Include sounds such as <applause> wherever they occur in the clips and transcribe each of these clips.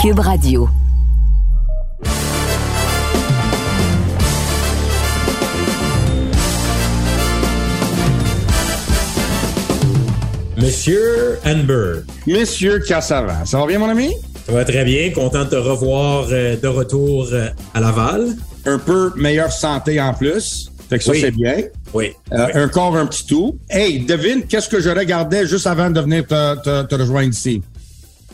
Cube Radio. Monsieur Hanberg. Monsieur Cassava. Ça va bien, mon ami? Ça va très bien. Content de te revoir euh, de retour euh, à Laval. Un peu meilleure santé en plus. Fait que ça, Oui. c'est bien. Oui. Euh, Encore un petit tout. Hey, devine, qu'est-ce que je regardais juste avant de venir te, te- te rejoindre ici?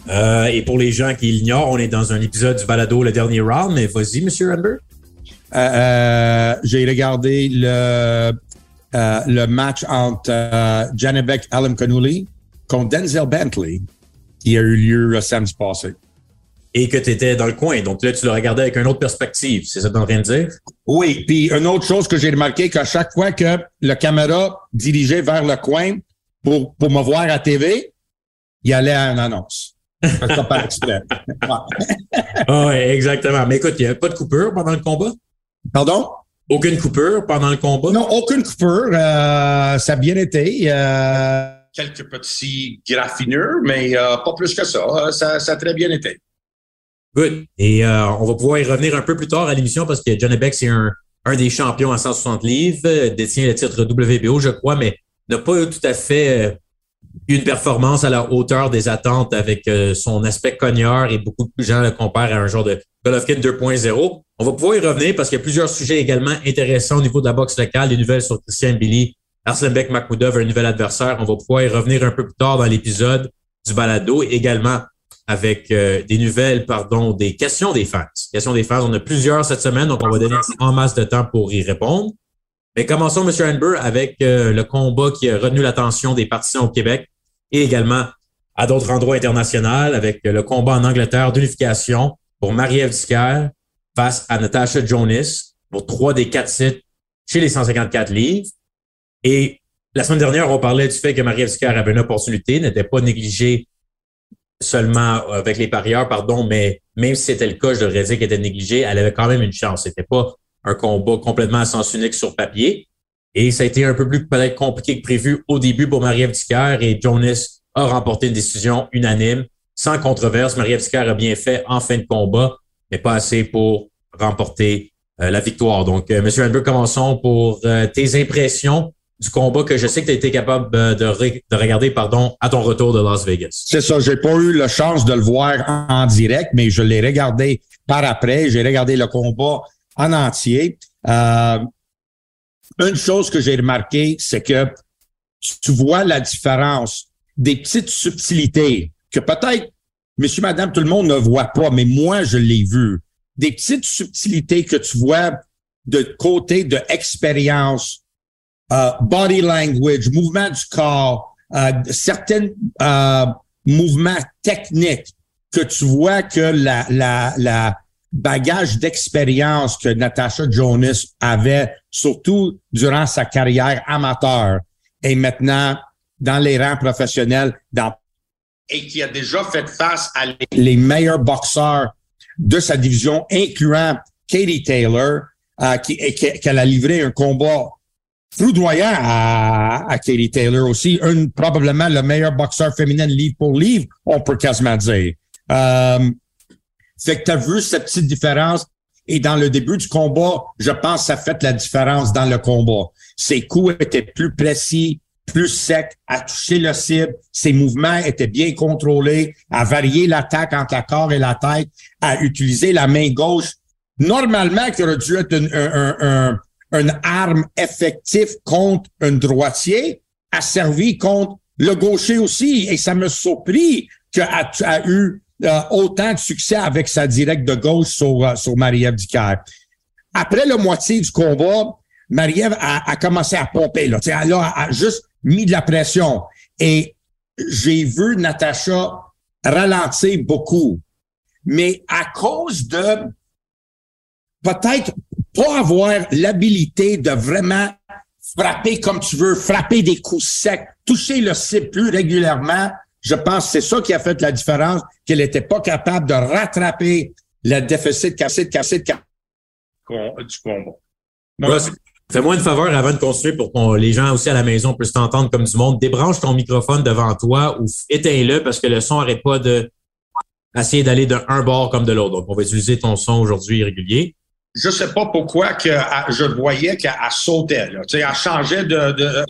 Euh, et pour les gens qui l'ignorent, on est dans un épisode du balado, le dernier round. Mais vas-y, Monsieur Hanberg. Euh, euh, J'ai regardé le, euh, le match entre euh, Janebek Alam Connolly contre Denzel Bentley qui a eu lieu le samedi passé. Et que tu étais dans le coin. Donc là, tu le regardais avec une autre perspective. C'est ça que tu en train de dire? Oui, puis une autre chose que j'ai remarqué, qu'à chaque fois que la caméra dirigeait vers le coin pour, pour me voir à TV, il allait à une annonce. Ça. <laughs> Ouais. Ah, ouais, exactement. Mais écoute, il n'y avait pas de coupure pendant le combat? Pardon? Aucune coupure pendant le combat? Non, aucune coupure. euh, ça a bien été. euh, quelques petits graffinures, mais euh, pas plus que ça. Ça. Ça a très bien été. Good. Et euh, on va pouvoir y revenir un peu plus tard à l'émission parce que John Beck, c'est un, un des champions à 160 livres, détient le titre WBO, je crois, mais n'a pas eu tout à fait euh, une performance à la hauteur des attentes avec euh, son aspect cogneur et beaucoup de gens le comparent à un genre de Golovkin 2.0. On va pouvoir y revenir parce qu'il y a plusieurs sujets également intéressants au niveau de la boxe locale, des nouvelles sur Christian Billy, Arslanbek Makhmoudov, un nouvel adversaire. On va pouvoir y revenir un peu plus tard dans l'épisode du balado, également avec euh, des nouvelles, pardon, des questions des fans. Questions des fans, on a plusieurs cette semaine, donc on va donner en masse de temps pour y répondre. Mais commençons, M. Hanber, avec euh, le combat qui a retenu l'attention des partisans au Québec et également à d'autres endroits internationaux, avec le combat en Angleterre d'unification pour Marie-Ève Dicker face à Natasha Jonas pour trois des quatre sites chez les 154 livres. Et la semaine dernière, on parlait du fait que Marie-Ève Dicker avait une opportunité, n'était pas négligée seulement avec les parieurs, pardon, mais même si c'était le cas, je devrais dire qu'elle était négligée, elle avait quand même une chance. C'était pas un combat complètement à sens unique sur papier. Et ça a été un peu plus peut-être compliqué que prévu au début pour Marie-Ève et Jonas a remporté une décision unanime, sans controverse. Marie-Ève a bien fait en fin de combat, mais pas assez pour remporter euh, la victoire. Donc, euh, Monsieur Hanber, commençons pour euh, tes impressions du combat que je sais que tu as été capable euh, de, de regarder pardon, à ton retour de Las Vegas. C'est ça, j'ai pas eu la chance de le voir en direct, mais je l'ai regardé par après. J'ai regardé le combat en entier. Euh, une chose que j'ai remarqué, c'est que tu vois la différence des petites subtilités que peut-être monsieur, madame, tout le monde ne voit pas, mais moi, je l'ai vu. Des petites subtilités que tu vois de côté de expérience, euh, body language, mouvement du corps, euh, certains euh, mouvements techniques que tu vois que la, bagage d'expérience que Natasha Jonas avait, surtout durant sa carrière amateur, et maintenant dans les rangs professionnels, et qui a déjà fait face à les, meilleurs boxeurs de sa division, incluant Katie Taylor, euh, qui, qu'elle a livré un combat foudroyant à, à Katie Taylor aussi, une, probablement le meilleur boxeur féminin livre pour livre, on peut quasiment dire. Euh, fait que tu as vu cette petite différence? Et dans le début du combat, je pense que ça fait la différence dans le combat. Ses coups étaient plus précis, plus secs, à toucher le cible. Ses mouvements étaient bien contrôlés, à varier l'attaque entre la corps et la tête, à utiliser la main gauche. Normalement, qui aurait dû être une, un, un- un- une arme effective contre un droitier, a servi contre le gaucher aussi. Et ça me surpris qu'elle a, a eu euh, autant de succès avec sa directe de gauche sur, euh, sur Marie-Ève Dicker. Après la moitié du combat, Marie-Ève a, a commencé à pomper. Là. Elle a, a juste mis de la pression. Et j'ai vu Natacha ralentir beaucoup. Mais à cause de peut-être pas avoir l'habilité de vraiment frapper comme tu veux, frapper des coups secs, toucher le cible plus régulièrement, je pense que c'est ça qui a fait la différence, qu'elle n'était pas capable de rattraper le déficit cassé, cassé, cassé du combat. Russ, fais-moi une faveur avant de continuer pour que les gens aussi à la maison puissent t'entendre comme du monde. Débranche ton microphone devant toi ou éteins-le parce que le son n'arrête pas de essayer d'aller d'un bord comme de l'autre. Donc, on va utiliser ton son aujourd'hui régulier je sais pas pourquoi que je voyais qu'elle sautait. Là. elle changeait de, de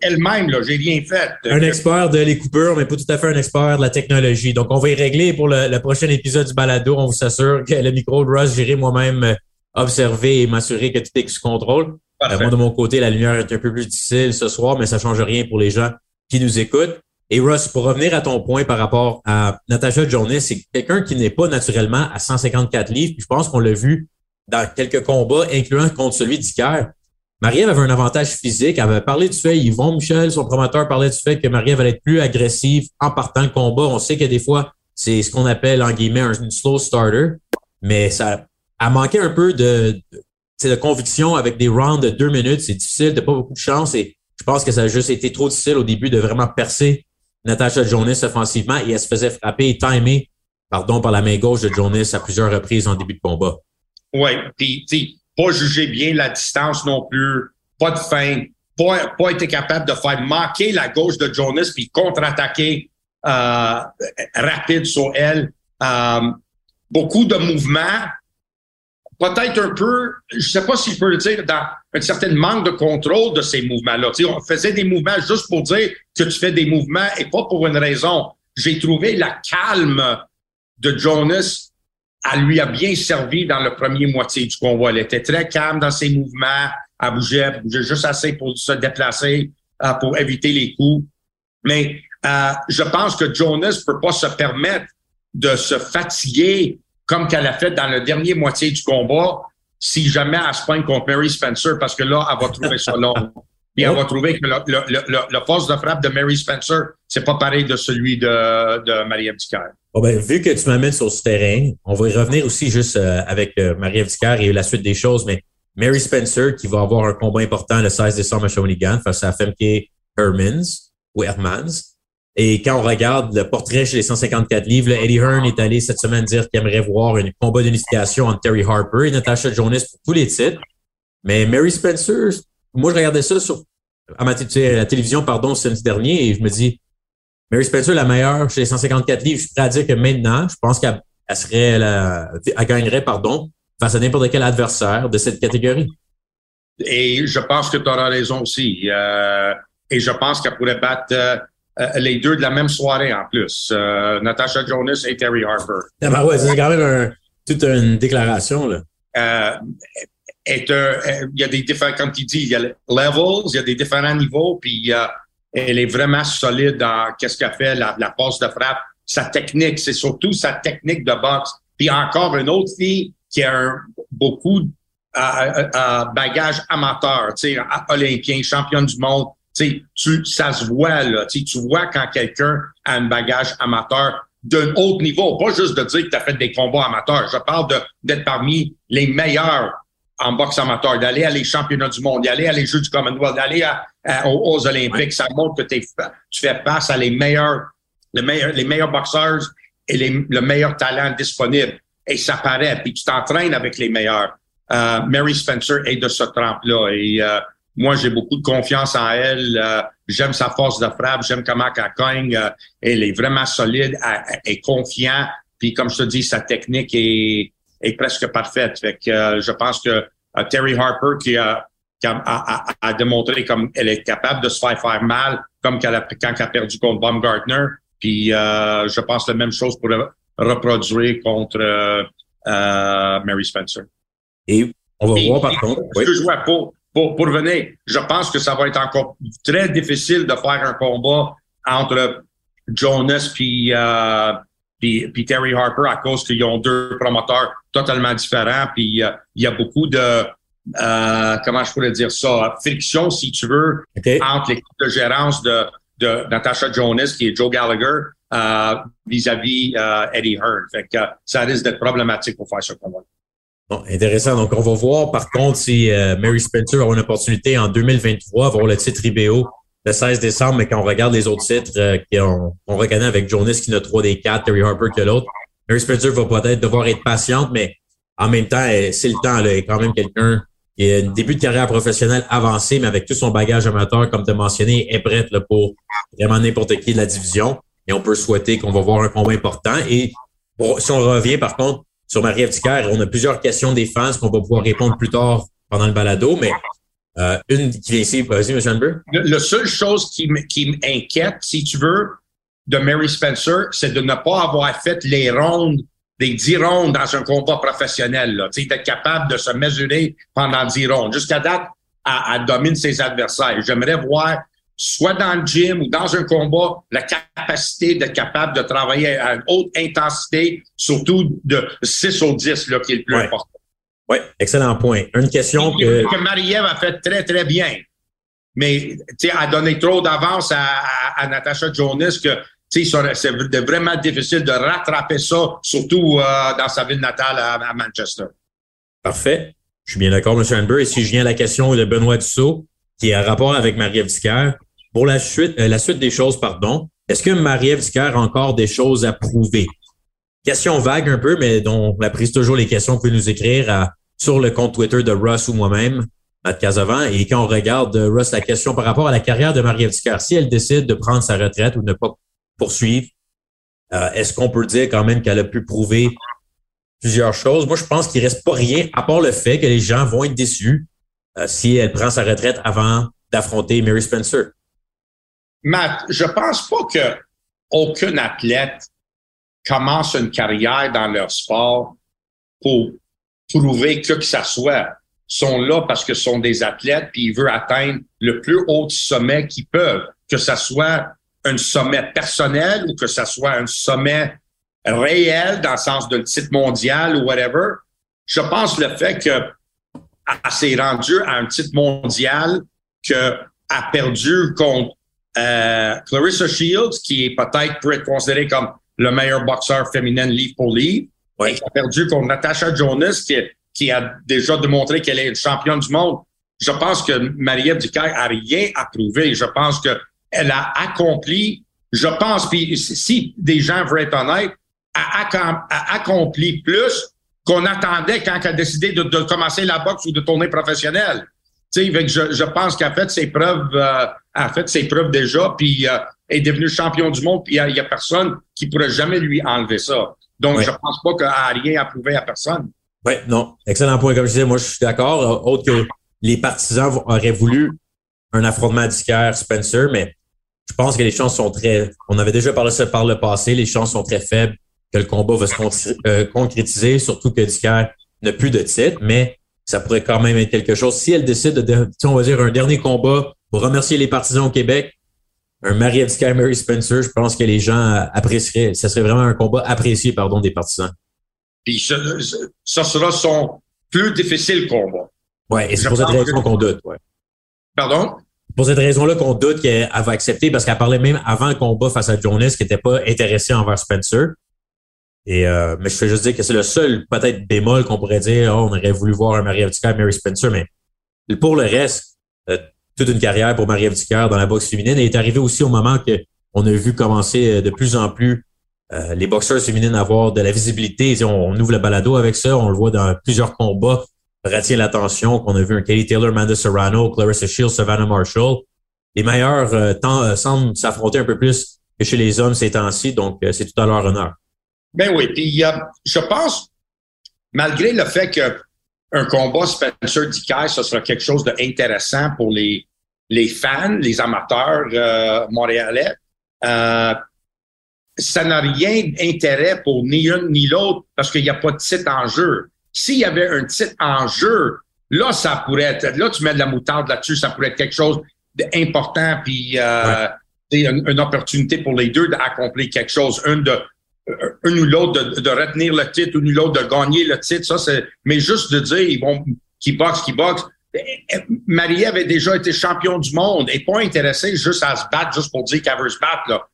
elle-même. Là, j'ai rien fait. Un expert de les coupures, mais pas tout à fait un expert de la technologie. Donc, on va y régler pour le, prochain épisode du balado. On vous assure que le micro de Russ, j'irai moi-même euh, observer et m'assurer que tout est sous contrôle. Euh, moi, de mon côté, la lumière est un peu plus difficile ce soir, mais ça change rien pour les gens qui nous écoutent. Et Russ, pour revenir à ton point par rapport à Natasha Jonas, c'est quelqu'un qui n'est pas naturellement à 154 livres. Puis je pense qu'on l'a vu dans quelques combats, incluant contre celui d'Iker. Marie-Ève avait un avantage physique. Elle avait parlé du fait, Yvon Michel, son promoteur, parlait du fait que Marie-Ève allait être plus agressive en partant le combat. On sait que des fois, c'est ce qu'on appelle, en guillemets, un slow starter. Mais ça a manqué un peu de, de conviction avec des rounds de deux minutes. C'est difficile, t'as pas beaucoup de chance. Et je pense que ça a juste été trop difficile au début de vraiment percer Natasha Jonas offensivement. Et elle se faisait frapper et timer, pardon, par la main gauche de Jonas à plusieurs reprises en début de combat. Oui, puis, pas juger bien la distance non plus, pas de fin, pas, pas été capable de faire manquer la gauche de Jonas puis contre-attaquer euh, rapide sur elle. Euh, beaucoup de mouvements, peut-être un peu, je sais pas si je peux le dire, dans un certain manque de contrôle de ces mouvements-là. On faisait des mouvements juste pour dire que tu fais des mouvements et pas pour une raison. J'ai trouvé la calme de Jonas elle lui a bien servi dans le premier moitié du convoi. Elle était très calme dans ses mouvements. Elle bougeait, bougeait juste assez pour se déplacer, euh, pour éviter les coups. Mais euh, je pense que Jonas peut pas se permettre de se fatiguer comme qu'elle a fait dans le dernier moitié du combat si jamais elle se pointe contre Mary Spencer parce que là, elle va trouver ça <laughs> long. Puis elle va trouver que le, le, le, force de frappe de Mary Spencer, c'est pas pareil de celui de, de Marie-Ève Bon ben, vu que tu m'amènes sur ce terrain, on va y revenir aussi juste euh, avec euh, Marie-Ève et la suite des choses, mais Mary Spencer qui va avoir un combat important le 16 décembre à Shawinigan face à Femke Hermans ou Hermans. Et quand on regarde le portrait chez les 154 livres, Eddie Hearn est allé cette semaine dire qu'il aimerait voir un combat d'unification entre Terry Harper et Natasha Jonas pour tous les titres. Mais Mary Spencer, moi je regardais ça sur à, ma, la télévision pardon samedi dernier et je me dis Mary Spencer, la meilleure chez les 154 livres, je suis prêt à dire que maintenant, je pense qu'elle serait la, elle gagnerait, pardon, face à n'importe quel adversaire de cette catégorie. Et je pense que tu auras raison aussi. Euh, et je pense qu'elle pourrait battre euh, euh, les deux de la même soirée en plus. Natasha Jonas et Terry Harper. Ah ben ouais, c'est quand même un, toute une déclaration. Là. Il y a des différents, comme tu dis, il y a levels, il y a des différents niveaux, puis elle est vraiment solide dans qu'est-ce qu'elle fait, la, la passe de frappe, sa technique. C'est surtout sa technique de boxe. Puis encore une autre fille qui a un, beaucoup de euh, bagage amateur, tu sais, olympien, championne du monde. Tu, tu, ça se voit là. Tu, tu vois quand quelqu'un a un bagage amateur d'un haut niveau, pas juste de dire que tu as fait des combats amateurs. Je parle d'être parmi les meilleurs en boxe amateur, d'aller à les championnats du monde, d'aller à les Jeux du Commonwealth, d'aller aux, Olympiques. Ça montre que tu fais face à les meilleurs, les meilleurs, les meilleurs boxeurs et le meilleur talent disponible. Et ça paraît. Puis tu t'entraînes avec les meilleurs. Euh, Mary Spencer est de ce trempe-là. Et euh, moi, j'ai beaucoup de confiance en elle. Euh, j'aime sa force de frappe. J'aime comment elle cogne. elle est vraiment solide. Est confiante. Puis comme je te dis, sa technique est est presque parfaite. Fait que je pense que euh, Terry Harper qui a, a, démontré comme elle est capable de se faire faire mal, comme quand elle a perdu contre Baumgartner. Puis euh, je pense la même chose pour reproduire contre Mary Spencer. Et on va voir par contre. Oui. Je pour, pour, pour venir, je pense que ça va être encore très difficile de faire un combat entre Jonas puis puis, Terry Harper à cause qu'ils ont deux promoteurs totalement différents. Puis euh, il y a beaucoup de euh, comment je pourrais dire ça, friction, si tu veux, entre l'équipe de gérance de, de Natasha Jonas, qui est Joe Gallagher, euh, vis-à-vis Eddie Hearn. Fait que ça risque d'être problématique pour faire ce combat. Bon, intéressant. Donc, on va voir par contre si Mary Spencer a une opportunité en 2023 avoir le titre IBO le 16 décembre, mais quand on regarde les autres titres euh, qu'on on reconnaît avec Jonas qui a trois des quatre, Terry Harper que l'autre, Mary Spencer va peut-être devoir être patiente, mais en même temps, c'est le temps. Elle est quand même quelqu'un qui a un début de carrière professionnelle avancé, mais avec tout son bagage amateur, comme tu as mentionné, est prête là, pour vraiment n'importe qui de la division. Et on peut souhaiter qu'on va voir un combat important. Et si on revient par contre sur Marie-Ève on a plusieurs questions des fans qu'on va pouvoir répondre plus tard pendant le balado, mais euh, une qui vient ici, vas-y, M. Amber. La seule chose qui m'inquiète, si tu veux, de Mary Spencer, c'est de ne pas avoir fait les rondes, des dix rondes dans un combat professionnel. Là. D'être capable de se mesurer pendant dix rondes. Jusqu'à date, elle, domine ses adversaires. J'aimerais voir soit dans le gym ou dans un combat, la capacité d'être capable de travailler à une haute intensité, surtout de 6 au 10, là, qui est le plus important. Oui, excellent point. Une question que... que Marie-Ève a fait très, très bien. Mais, tu sais, a donné trop d'avance à, à, Natasha Jonas que, tu sais, c'est vraiment difficile de rattraper ça, surtout euh, dans sa ville natale à, Manchester. Parfait. Je suis bien d'accord, M. Amber. Et si je viens à la question de Benoît Dussault, qui est en rapport avec Marie-Ève pour la suite, euh, la suite des choses, pardon, est-ce que Marie-Ève a encore des choses à prouver? Question vague un peu, mais dont on prise toujours les questions que vous nous écrire sur le compte Twitter de Russ ou moi-même, Matt Casavant. Et quand on regarde, euh, Russ, la question par rapport à la carrière de Marie-Ève si elle décide de prendre sa retraite ou de ne pas poursuivre, euh, est-ce qu'on peut dire quand même qu'elle a pu prouver plusieurs choses? Moi, je pense qu'il reste pas rien, à part le fait que les gens vont être déçus si elle prend sa retraite avant d'affronter Mary Spencer. Matt, je pense pas que aucun athlète commence une carrière dans leur sport pour prouver que que ça soit. Sont là parce que sont des athlètes puis ils veulent atteindre le plus haut sommet qu'ils peuvent, que ça soit un sommet personnel ou que ça soit un sommet réel dans le sens d'un titre mondial ou whatever. Je pense le fait que s'est rendu à un titre mondial que a perdu contre euh, Clarissa Shields, qui est peut-être peut être considérée comme le meilleur boxeur féminin livre pour livre, oui. qui a perdu contre Natasha Jonas, qui, qui a déjà démontré qu'elle est une championne du monde. Je pense que Marie-Ève Ducaire a rien à prouver. Je pense qu'elle a accompli, je pense, puis si des gens veulent être honnêtes, a, a accompli plus qu'on attendait quand elle a décidé de, de, commencer la boxe ou de tourner professionnelle. Tu sais, je, je pense qu'elle a fait ses preuves, euh, a fait ses preuves déjà, puis euh, est devenue champion du monde, puis il y, a personne qui pourrait jamais lui enlever ça. Donc, je pense pas a rien à prouver à personne. Oui, non. Excellent point. Comme je disais, moi, je suis d'accord. Euh, autre que les partisans auraient voulu un affrontement d'Isker Spencer, mais je pense que les chances sont très. On avait déjà parlé de ça par le passé. Les chances sont très faibles que le combat va se concrétiser, surtout que Dicker n'a plus de titre. Mais ça pourrait quand même être quelque chose. Si elle décide de, on va dire, un dernier combat pour remercier les partisans au Québec, un Marie Sky Mary Spencer, je pense que les gens apprécieraient. Ce serait vraiment un combat apprécié, pardon, des partisans. Puis ça, sera son plus difficile combat. Oui, et c'est pour cette raison qu'on doute. Ouais. Pardon? Pour cette raison-là qu'on doute qu'elle va accepter, parce qu'elle parlait même avant le combat face à Jonas, qui n'était pas intéressé envers Spencer. Et, euh, mais je fais juste dire que c'est le seul peut-être bémol qu'on pourrait dire, oh, on aurait voulu voir un Marie-Ève et Mary Spencer, mais pour le reste, euh, toute une carrière pour Marie-Ève dans la boxe féminine est arrivé aussi au moment que on a vu commencer euh, de plus en plus les boxeurs féminines avoir de la visibilité. On, ouvre le balado avec ça, on le voit dans plusieurs combats, retient l'attention, qu'on a vu un Katie Taylor, Amanda Serrano, Clarissa Shields, Savannah Marshall. Les meilleurs temps, semblent s'affronter un peu plus que chez les hommes ces temps-ci, donc c'est tout à leur honneur. Ben oui, puis je pense, malgré le fait qu'un combat Spencer Dicker, ce sera quelque chose d'intéressant pour les, les fans, les amateurs euh, montréalais, euh, ça n'a rien d'intérêt pour ni une ni l'autre parce qu'il n'y a pas de titre en jeu. S'il y avait un titre en jeu, là, ça pourrait être, là, tu mets de la moutarde là-dessus, ça pourrait être quelque chose d'important, puis euh, une, une, opportunité pour les deux d'accomplir quelque chose. Une de un ou l'autre de, retenir le titre, un ou l'autre de gagner le titre. Ça, c'est, mais juste de dire, ils vont, qui boxe, qui boxe. Marie avait déjà été champion du monde et pas intéressée juste à se battre, juste pour dire qu'elle veut se battre.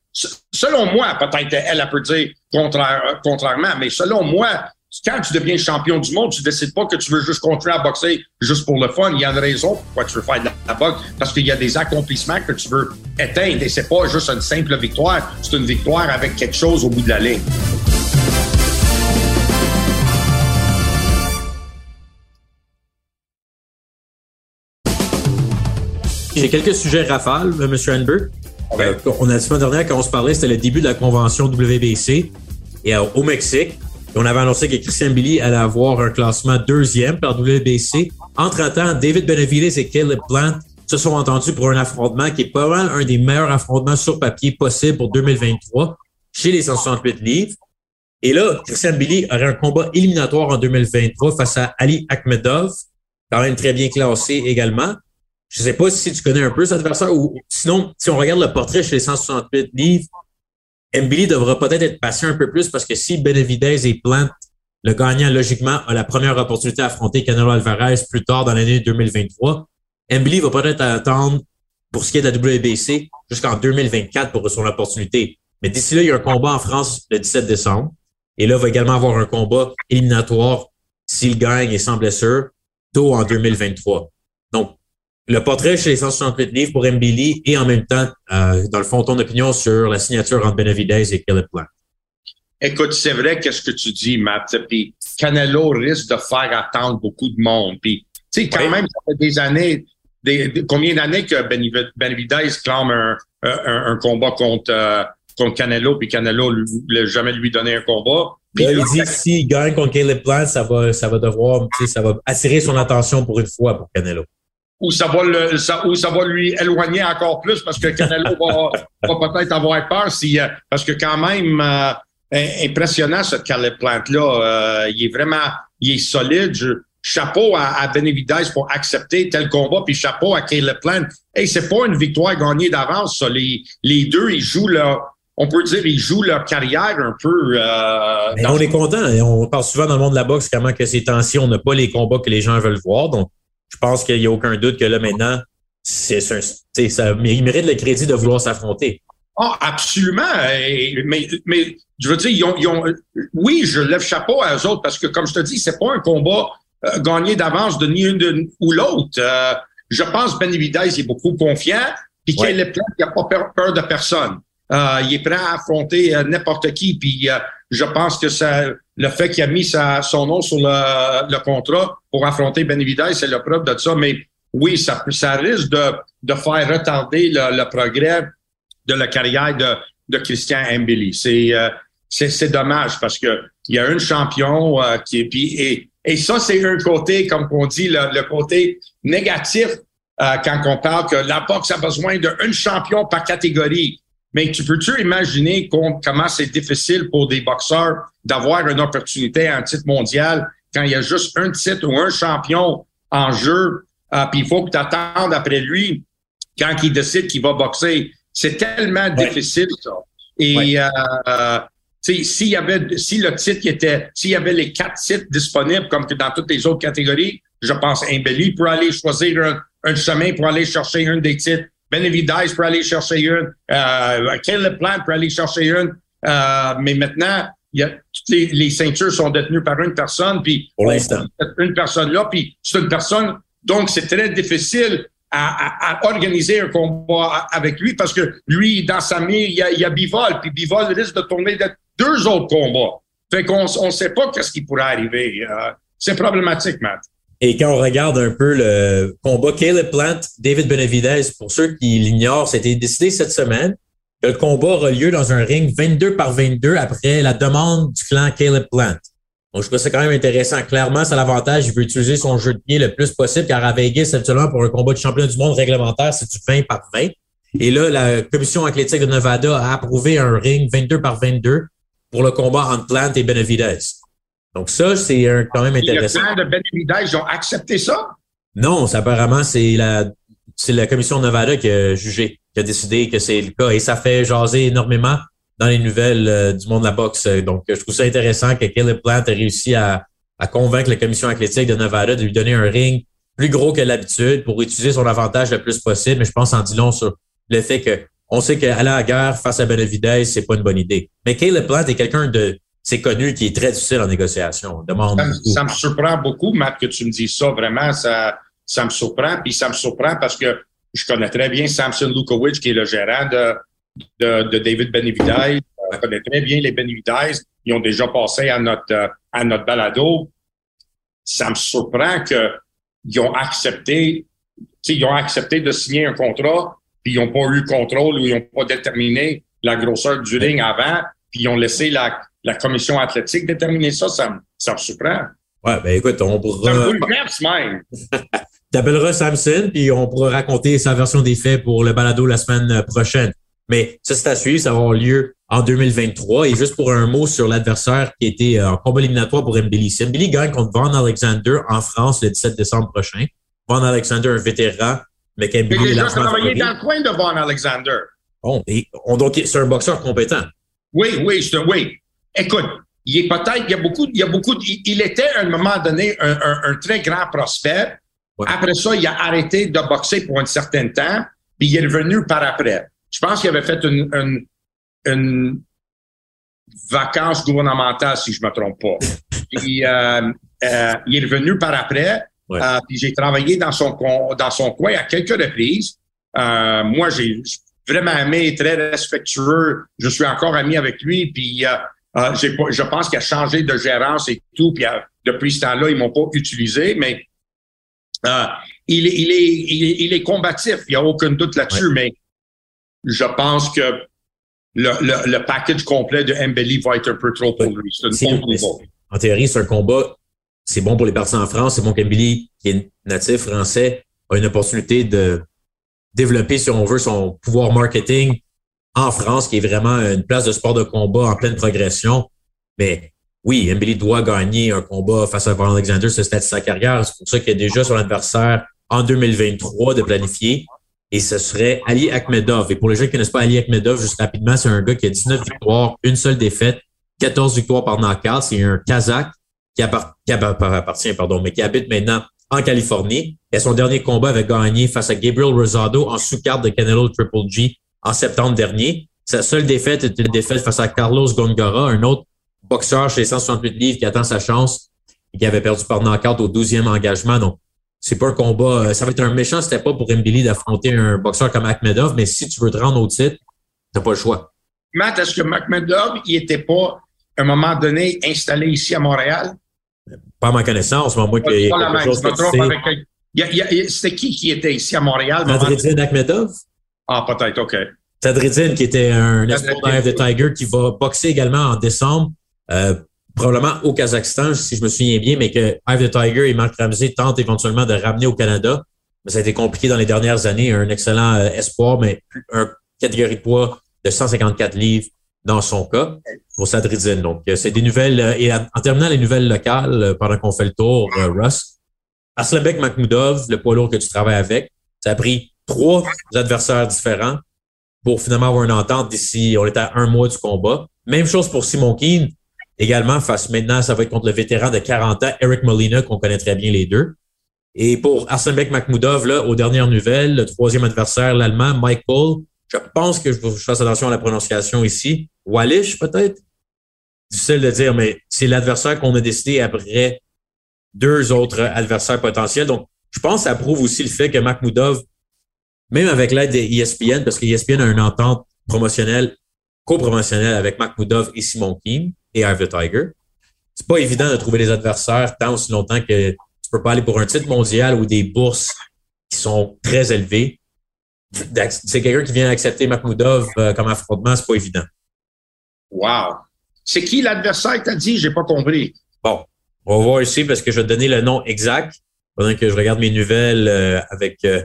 Selon moi, peut-être elle, elle peut dire contrairement, mais selon moi, quand tu deviens champion du monde, tu décides pas que tu veux juste continuer à boxer juste pour le fun. Il y a une raison pourquoi tu veux faire de la boxe, parce qu'il y a des accomplissements que tu veux atteindre. Et c'est pas juste une simple victoire, c'est une victoire avec quelque chose au bout de la ligne. J'ai quelques sujets rafales, M. Hanberg. Euh, on a la semaine dernière, quand on se parlait, c'était le début de la convention WBC. et au Mexique. on avait annoncé que Christian Billy allait avoir un classement deuxième par WBC. Entre-temps, David Benavides et Caleb Plant se sont entendus pour un affrontement qui est pas mal un des meilleurs affrontements sur papier possibles pour 2023 chez les 168 livres. Et là, Christian Billy aurait un combat éliminatoire en 2023 face à Ali Akhmedov, quand même très bien classé également. Je sais pas si tu connais un peu cet adversaire ou sinon, si on regarde le portrait chez les 168 livres, Mbili devra peut-être être patient un peu plus parce que si Benavidez et Plant, le gagnant, logiquement, a la première opportunité à affronter Canelo Alvarez plus tard dans l'année 2023, Mbili va peut-être attendre pour ce qui est de la WBC jusqu'en 2024 pour son opportunité. Mais d'ici là, il y a un combat en France le 17 décembre. Et là, il va également avoir un combat éliminatoire s'il gagne et sans blessure tôt en 2023. Donc, le portrait chez les 168 livres pour Mbili et en même temps, euh, dans le fond, ton opinion sur la signature entre Benavidez et Caleb Plant. Écoute, c'est vrai qu'est-ce que tu dis, Matt. Puis Canelo risque de faire attendre beaucoup de monde. Puis, tu sais, quand même, ça fait des années, des, combien d'années que Benavidez clame un, un, combat contre, euh, contre Canelo, puis Canelo ne voulait jamais lui donner un combat. Là, il dit s'il gagne contre Caleb Plant, ça va, ça va devoir, ça va attirer son attention pour une fois pour Canelo ou ça va le, ça, ou ça va lui éloigner encore plus parce que Canelo va, <laughs> va peut-être avoir peur si, euh, parce que quand même, euh, impressionnant ce Caleb Plant-là. Euh, il est vraiment, il est solide. chapeau à, à Benavidez pour accepter tel combat, puis chapeau à Caleb Plant. Hey, c'est pas une victoire gagnée d'avance, ça. Les, les deux, ils jouent leur, on peut dire, ils jouent leur carrière un peu. Euh, on est content. On parle souvent dans le monde de la boxe comment que ces temps-ci, on n'a pas les combats que les gens veulent voir. Donc, je pense qu'il n'y a aucun doute que là, maintenant, c'est ça, il mérite le crédit de vouloir s'affronter. Ah, absolument. Mais, mais je veux dire, ils ont, ils ont, oui, je lève chapeau à eux autres parce que, comme je te dis, c'est pas un combat euh, gagné d'avance de ni une ou l'autre. Euh, je pense Ben Evides est beaucoup confiant, puis qu'il est plein, il n'a pas peur, de personne. Euh, il est prêt à affronter n'importe qui, puis je pense que ça, le fait qu'il a mis son nom sur le, contrat pour affronter Benavidez, c'est la preuve de ça. Mais oui, ça, ça risque de, faire retarder le, progrès de la carrière de, Christian Mbili. C'est euh, c'est dommage parce que il y a un champion euh, qui est et, et ça c'est un côté comme on dit le, le côté négatif euh, quand on parle que la boxe a besoin d'un champion par catégorie. Mais tu peux-tu imaginer comment c'est difficile pour des boxeurs d'avoir une opportunité à un titre mondial quand il y a juste un titre ou un champion en jeu, euh, puis il faut que tu attendes après lui quand il décide qu'il va boxer? C'est tellement difficile, ça. Et euh, s'il y avait, si le titre était, s'il y avait les quatre titres disponibles comme que dans toutes les autres catégories, je pense Imbelli pour aller choisir un, un chemin pour aller chercher un des titres. Benavidez pour aller chercher une, euh, Caleb Plant pour aller chercher une. Euh, mais maintenant, il y a, toutes les, ceintures sont détenues par une personne, puis pour l'instant, une personne là, puis c'est une personne. Donc, c'est très difficile à, à, organiser un combat avec lui parce que lui, dans sa main, il y a, il y a Bivol, puis Bivol risque de tourner de deux autres combats. Fait qu'on ne sait pas qu'est-ce qui pourrait arriver. Euh, c'est problématique, Matt. Et quand on regarde un peu le combat Caleb Plant, David Benavidez, pour ceux qui l'ignorent, c'était décidé cette semaine que le combat aura lieu dans un ring 22 par 22 après la demande du clan Caleb Plant. Donc, je trouve ça quand même intéressant. Clairement, c'est l'avantage. Il veut utiliser son jeu de pied le plus possible, car à Vegas, habituellement, pour un combat de champion du monde réglementaire, c'est du 20 par 20. Et là, la commission athlétique de Nevada a approuvé un ring 22 par 22 pour le combat entre Plant et Benavidez. Donc ça, c'est quand même intéressant. Le plan de Benavidez, ils ont accepté ça? Non, ça, apparemment, c'est la, c'est la commission Nevada qui a jugé, qui a décidé que c'est le cas. Et ça fait jaser énormément dans les nouvelles euh, du monde de la boxe. Donc, je trouve ça intéressant que Caleb Plant ait réussi à, à convaincre la commission athlétique de Nevada de lui donner un ring plus gros que l'habitude pour utiliser son avantage le plus possible. Mais je pense en dit long sur le fait que on sait qu'aller à la guerre face à Benavidez, c'est pas une bonne idée. Mais Caleb Plant est quelqu'un de c'est connu qui est très difficile en négociation. demande ça, me surprend beaucoup, Matt, que tu me dises ça. Vraiment, ça, ça me surprend. Puis ça me surprend parce que je connais très bien Samson Lukowicz, qui est le gérant de, de, de David Benavidez. Je connais très bien les Benavidez. Ils ont déjà passé à notre, à notre balado. Ça me surprend qu'ils ont accepté, ils ont accepté de signer un contrat, puis ils n'ont pas eu contrôle ou ils n'ont pas déterminé la grosseur du ring avant, ils ont laissé la, la commission athlétique déterminer ça, ça, me- ça me surprend. Ouais, ben écoute, on Ça me pourra. même. <laughs> T'appelleras Samson, puis on pourra raconter sa version des faits pour le balado la semaine prochaine. Mais ça, c'est à suivre, ça va avoir lieu en 2023. Et juste pour un mot sur l'adversaire qui était euh, en combat éliminatoire pour Mbili. Si Mbili gagne contre Van Alexander en France le 17 décembre prochain, Van Alexander, un vétéran, mais qu'Mbili est travaillé favori. dans le coin de Von Alexander. Bon, et on, donc, c'est un boxeur compétent. Oui, oui, je te, oui. Écoute, il est peut-être, il y a beaucoup, il y a beaucoup, il, il était à un moment donné un, un- un très grand prospect. Ouais. Après ça, il a arrêté de boxer pour un certain temps, puis il est revenu par après. Je pense qu'il avait fait une, une, une vacance gouvernementale, si je me trompe pas. <laughs> Puis, euh, euh, il est revenu par après. Ouais. Euh, puis j'ai travaillé dans son, con- dans son coin à quelques reprises. Moi, j'ai vraiment aimé, très respectueux. Je suis encore ami avec lui. Puis euh, euh, je pense qu'il a changé de gérance et tout. Puis euh, depuis ce temps-là, ils m'ont pas utilisé, mais euh, il, est, il, est, il, est, il est combatif. Il n'y a aucun doute là-dessus, mais je pense que le, le, le package complet de Mbeli va être un peu trop pour lui. C'est une bombe. En théorie, c'est un combat. C'est bon pour les partis en France. C'est bon qu'Embili, qui est natif français, a une opportunité de développer, si on veut, son pouvoir marketing en France, qui est vraiment une place de sport de combat en pleine progression. Mais oui, Mbili doit gagner un combat face à Van Alexander, ce stade de sa carrière. C'est pour ça qu'il y a déjà son adversaire en 2023 de planifier. Et ce serait Ali Akhmedov. Et pour les gens qui ne connaissent pas Ali Akhmedov, juste rapidement, c'est un gars qui a 19 victoires, une seule défaite, 14 victoires par knockout. C'est un Kazakh qui, appart- qui appart- appartient, pardon, mais qui habite maintenant en Californie. Et son dernier combat avait gagné face à Gabriel Rosado en sous-carte de Canelo Triple G en septembre dernier. Sa seule défaite était une défaite face à Carlos Gongora, un autre boxeur chez les 168 livres qui attend sa chance et qui avait perdu par knockout au 12e engagement. Donc, c'est pas un combat. euh, Ça va être un méchant c'était pas pour Mbili d'affronter un boxeur comme Akhmedov, mais si tu veux te rendre au titre, t'as pas le choix. Matt, est-ce que McMahon, il était pas, à un moment donné, installé ici à Montréal? Pas à ma connaissance, mais à moins qu'il y quelque chose que a- C'était qui qui était ici à Montréal? Sadridine Akhmedov? Ah, peut-être, OK. Sadridine, qui était un espoir the Tiger, qui va boxer également en décembre, euh, probablement au Kazakhstan, si je me souviens bien, mais que of the Tiger et Marc Ramsey tentent éventuellement de ramener au Canada. Mais ça a été compliqué dans les dernières années. Un excellent euh, espoir, mais un catégorie de poids de 154 livres dans son cas pour Sadridine. Donc, euh, c'est des nouvelles. euh, et en terminant les nouvelles locales, euh, pendant qu'on fait le tour, Russ, Aslanbek Makhmoudov, le poids lourd que tu travailles avec, ça a pris trois adversaires différents pour finalement avoir une entente d'ici, on est à un mois du combat. Même chose pour Simon Keane, également face maintenant, ça va être contre le vétéran de 40 ans, Eric Molina, qu'on connaît très bien les deux. Et pour Arsenbek Makhmoudov, là, aux dernières nouvelles, le troisième adversaire, l'Allemand, Michael, je pense que je, fasse attention à la prononciation ici. Wallish, peut-être? Difficile de dire, mais c'est l'adversaire qu'on a décidé après deux autres adversaires potentiels. Donc, je pense que ça prouve aussi le fait que Makhmoudov, même avec l'aide de E ESPN, parce que ESPN a une entente promotionnelle, co-promotionnelle avec Makhmoudov et Simon Keane et the Tiger, c'est pas évident de trouver des adversaires tant aussi longtemps que tu peux pas aller pour un titre mondial ou des bourses qui sont très élevées. C'est quelqu'un qui vient accepter Makhmoudov euh, comme affrontement, c'est pas évident. Wow. C'est qui l'adversaire que t'as dit? J'ai pas compris. Bon, on va voir ici parce que je vais te donner le nom exact pendant que je regarde mes nouvelles euh, avec euh,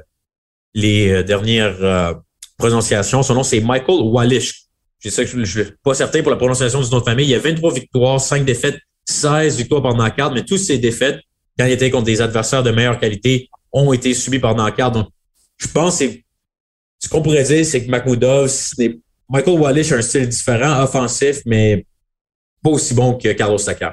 les dernières prononciations. Son nom, c'est Michael Wallish. Je sais que je ne suis pas certain pour la prononciation du nom de famille. Il y a 23 victoires, 5 défaites, 16 victoires par knockout, mais toutes ces défaites, quand il était contre des adversaires de meilleure qualité, ont été subies par knockout. Donc, je pense que c'est- ce qu'on pourrait dire, c'est que n'est- Michael Wallish a un style différent, offensif, mais pas aussi bon que Carlos Takam.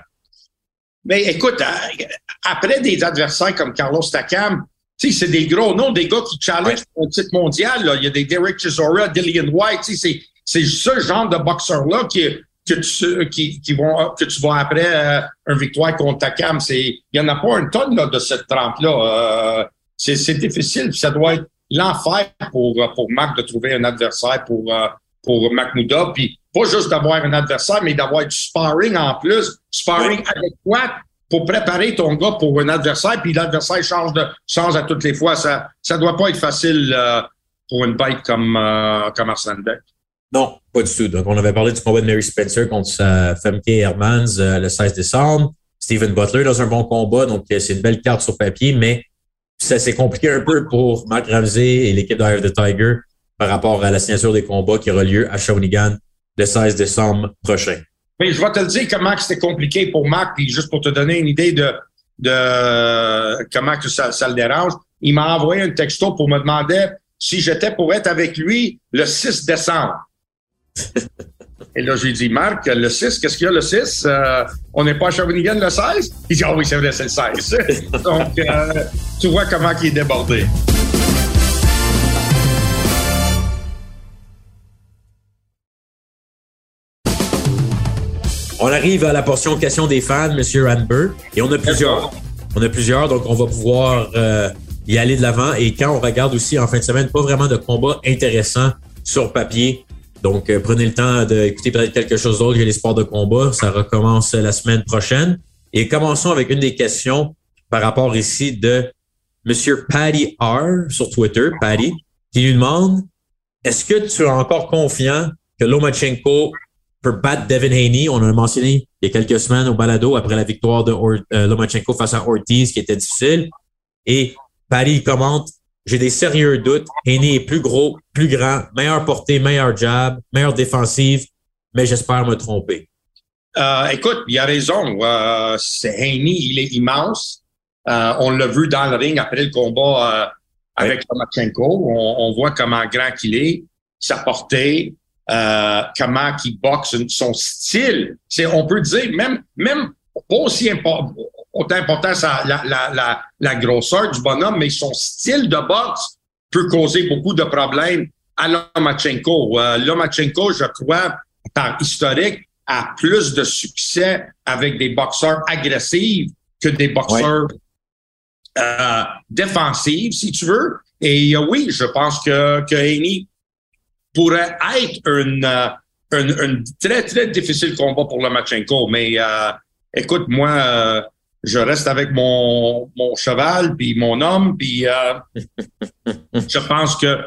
Mais écoute, euh, après des adversaires comme Carlos Takam, tu sais, c'est des gros noms, des gars qui challengent pour un titre mondial. Là. Il y a des Derek Chisora, Dillian White. tu sais, C'est, c'est ce genre de boxeurs-là qui, que, tu, qui, qui vont, que tu vois après euh, une victoire contre Takam. C'est, il n'y en a pas une tonne là, de cette trempe-là. Euh, c'est, c'est difficile. Ça doit être l'enfer pour, euh, pour Mac de trouver un adversaire pour, euh, pour Makhmoudov. Puis pas juste d'avoir un adversaire, mais d'avoir du sparring en plus. Sparring adéquat pour préparer ton gars pour un adversaire, puis l'adversaire change de change à toutes les fois. Ça ça doit pas être facile euh, pour une bête comme euh, comme Arsène Beck. Non, pas du tout. Donc, on avait parlé du combat de Mary Spencer contre sa femme Kay Hermans euh, le 16 décembre. Steven Butler dans un bon combat, donc c'est une belle carte sur papier, mais ça s'est compliqué un peu pour Mark Ramsey et l'équipe de the Tiger par rapport à la signature des combats qui aura lieu à Shawinigan le 16 décembre prochain. Mais je vais te le dire comment c'était compliqué pour Marc, puis juste pour te donner une idée de, de comment que ça, ça le dérange. Il m'a envoyé un texto pour me demander si j'étais pour être avec lui le 6 décembre. <laughs> Et là, j'ai dit, Marc, le 6, qu'est-ce qu'il y a le 6? Euh, on n'est pas à Shawinigan le 16? Il dit, ah oui, c'est vrai, c'est le 16. <laughs> Donc, euh, tu vois comment il est débordé. On arrive à la portion question des fans, Monsieur Ranber, et on a plusieurs. On a plusieurs, donc on va pouvoir euh, y aller de l'avant. Et quand on regarde aussi en fin de semaine, pas vraiment de combat intéressant sur papier. Donc euh, prenez le temps d'écouter peut-être quelque chose d'autre que les sports de combat. Ça recommence la semaine prochaine. Et commençons avec une des questions par rapport ici de Monsieur Patty R sur Twitter, Patty, qui lui demande Est-ce que tu es encore confiant que Lomachenko pour battre Devin Haney? On a mentionné il y a quelques semaines au balado après la victoire de euh, Lomachenko face à Ortiz qui était difficile. Et Paris commente j'ai des sérieux doutes. Haney est plus gros, plus grand, meilleure portée, meilleur jab, meilleure défensive, mais j'espère me tromper. Euh, écoute, il a raison. Euh, Haney, il est immense. Euh, on l'a vu dans le ring après le combat euh, avec Lomachenko. On, on, voit comment grand qu'il est, sa portée, euh, comment il boxe, son style. C'est, on peut dire, même, même pas aussi important, autant important la, la, la, la, grosseur du bonhomme, mais son style de boxe peut causer beaucoup de problèmes à Lomachenko. Euh, Lomachenko, je crois, par historique, a plus de succès avec des boxeurs agressifs que des boxeurs euh, défensifs, si tu veux. Et euh, oui, je pense que, que Haney pourrait être une, euh, un très, très difficile combat pour le Machenko. Mais écoute, moi, je reste avec mon, mon cheval, puis mon homme, puis <laughs> je pense que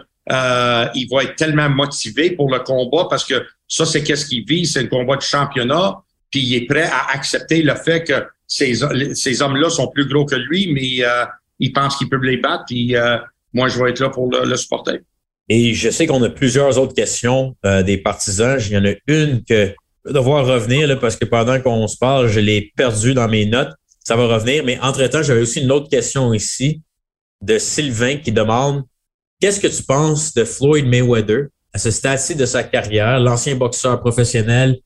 il va être tellement motivé pour le combat parce que ça, c'est qu'est-ce qu'il vit, c'est un combat de championnat, puis il est prêt à accepter le fait que ces, hommes-là sont plus gros que lui, mais il pense qu'il peut les battre, puis moi, je vais être là pour le, supporter. Et je sais qu'on a plusieurs autres questions euh, des partisans. Il y en a une que je vais devoir revenir parce que pendant qu'on se parle, je l'ai perdu dans mes notes. Ça va revenir. Mais entre-temps, j'avais aussi une autre question ici de Sylvain qui demande Qu'est-ce que tu penses de Floyd Mayweather à ce stade-ci de sa carrière, l'ancien boxeur professionnel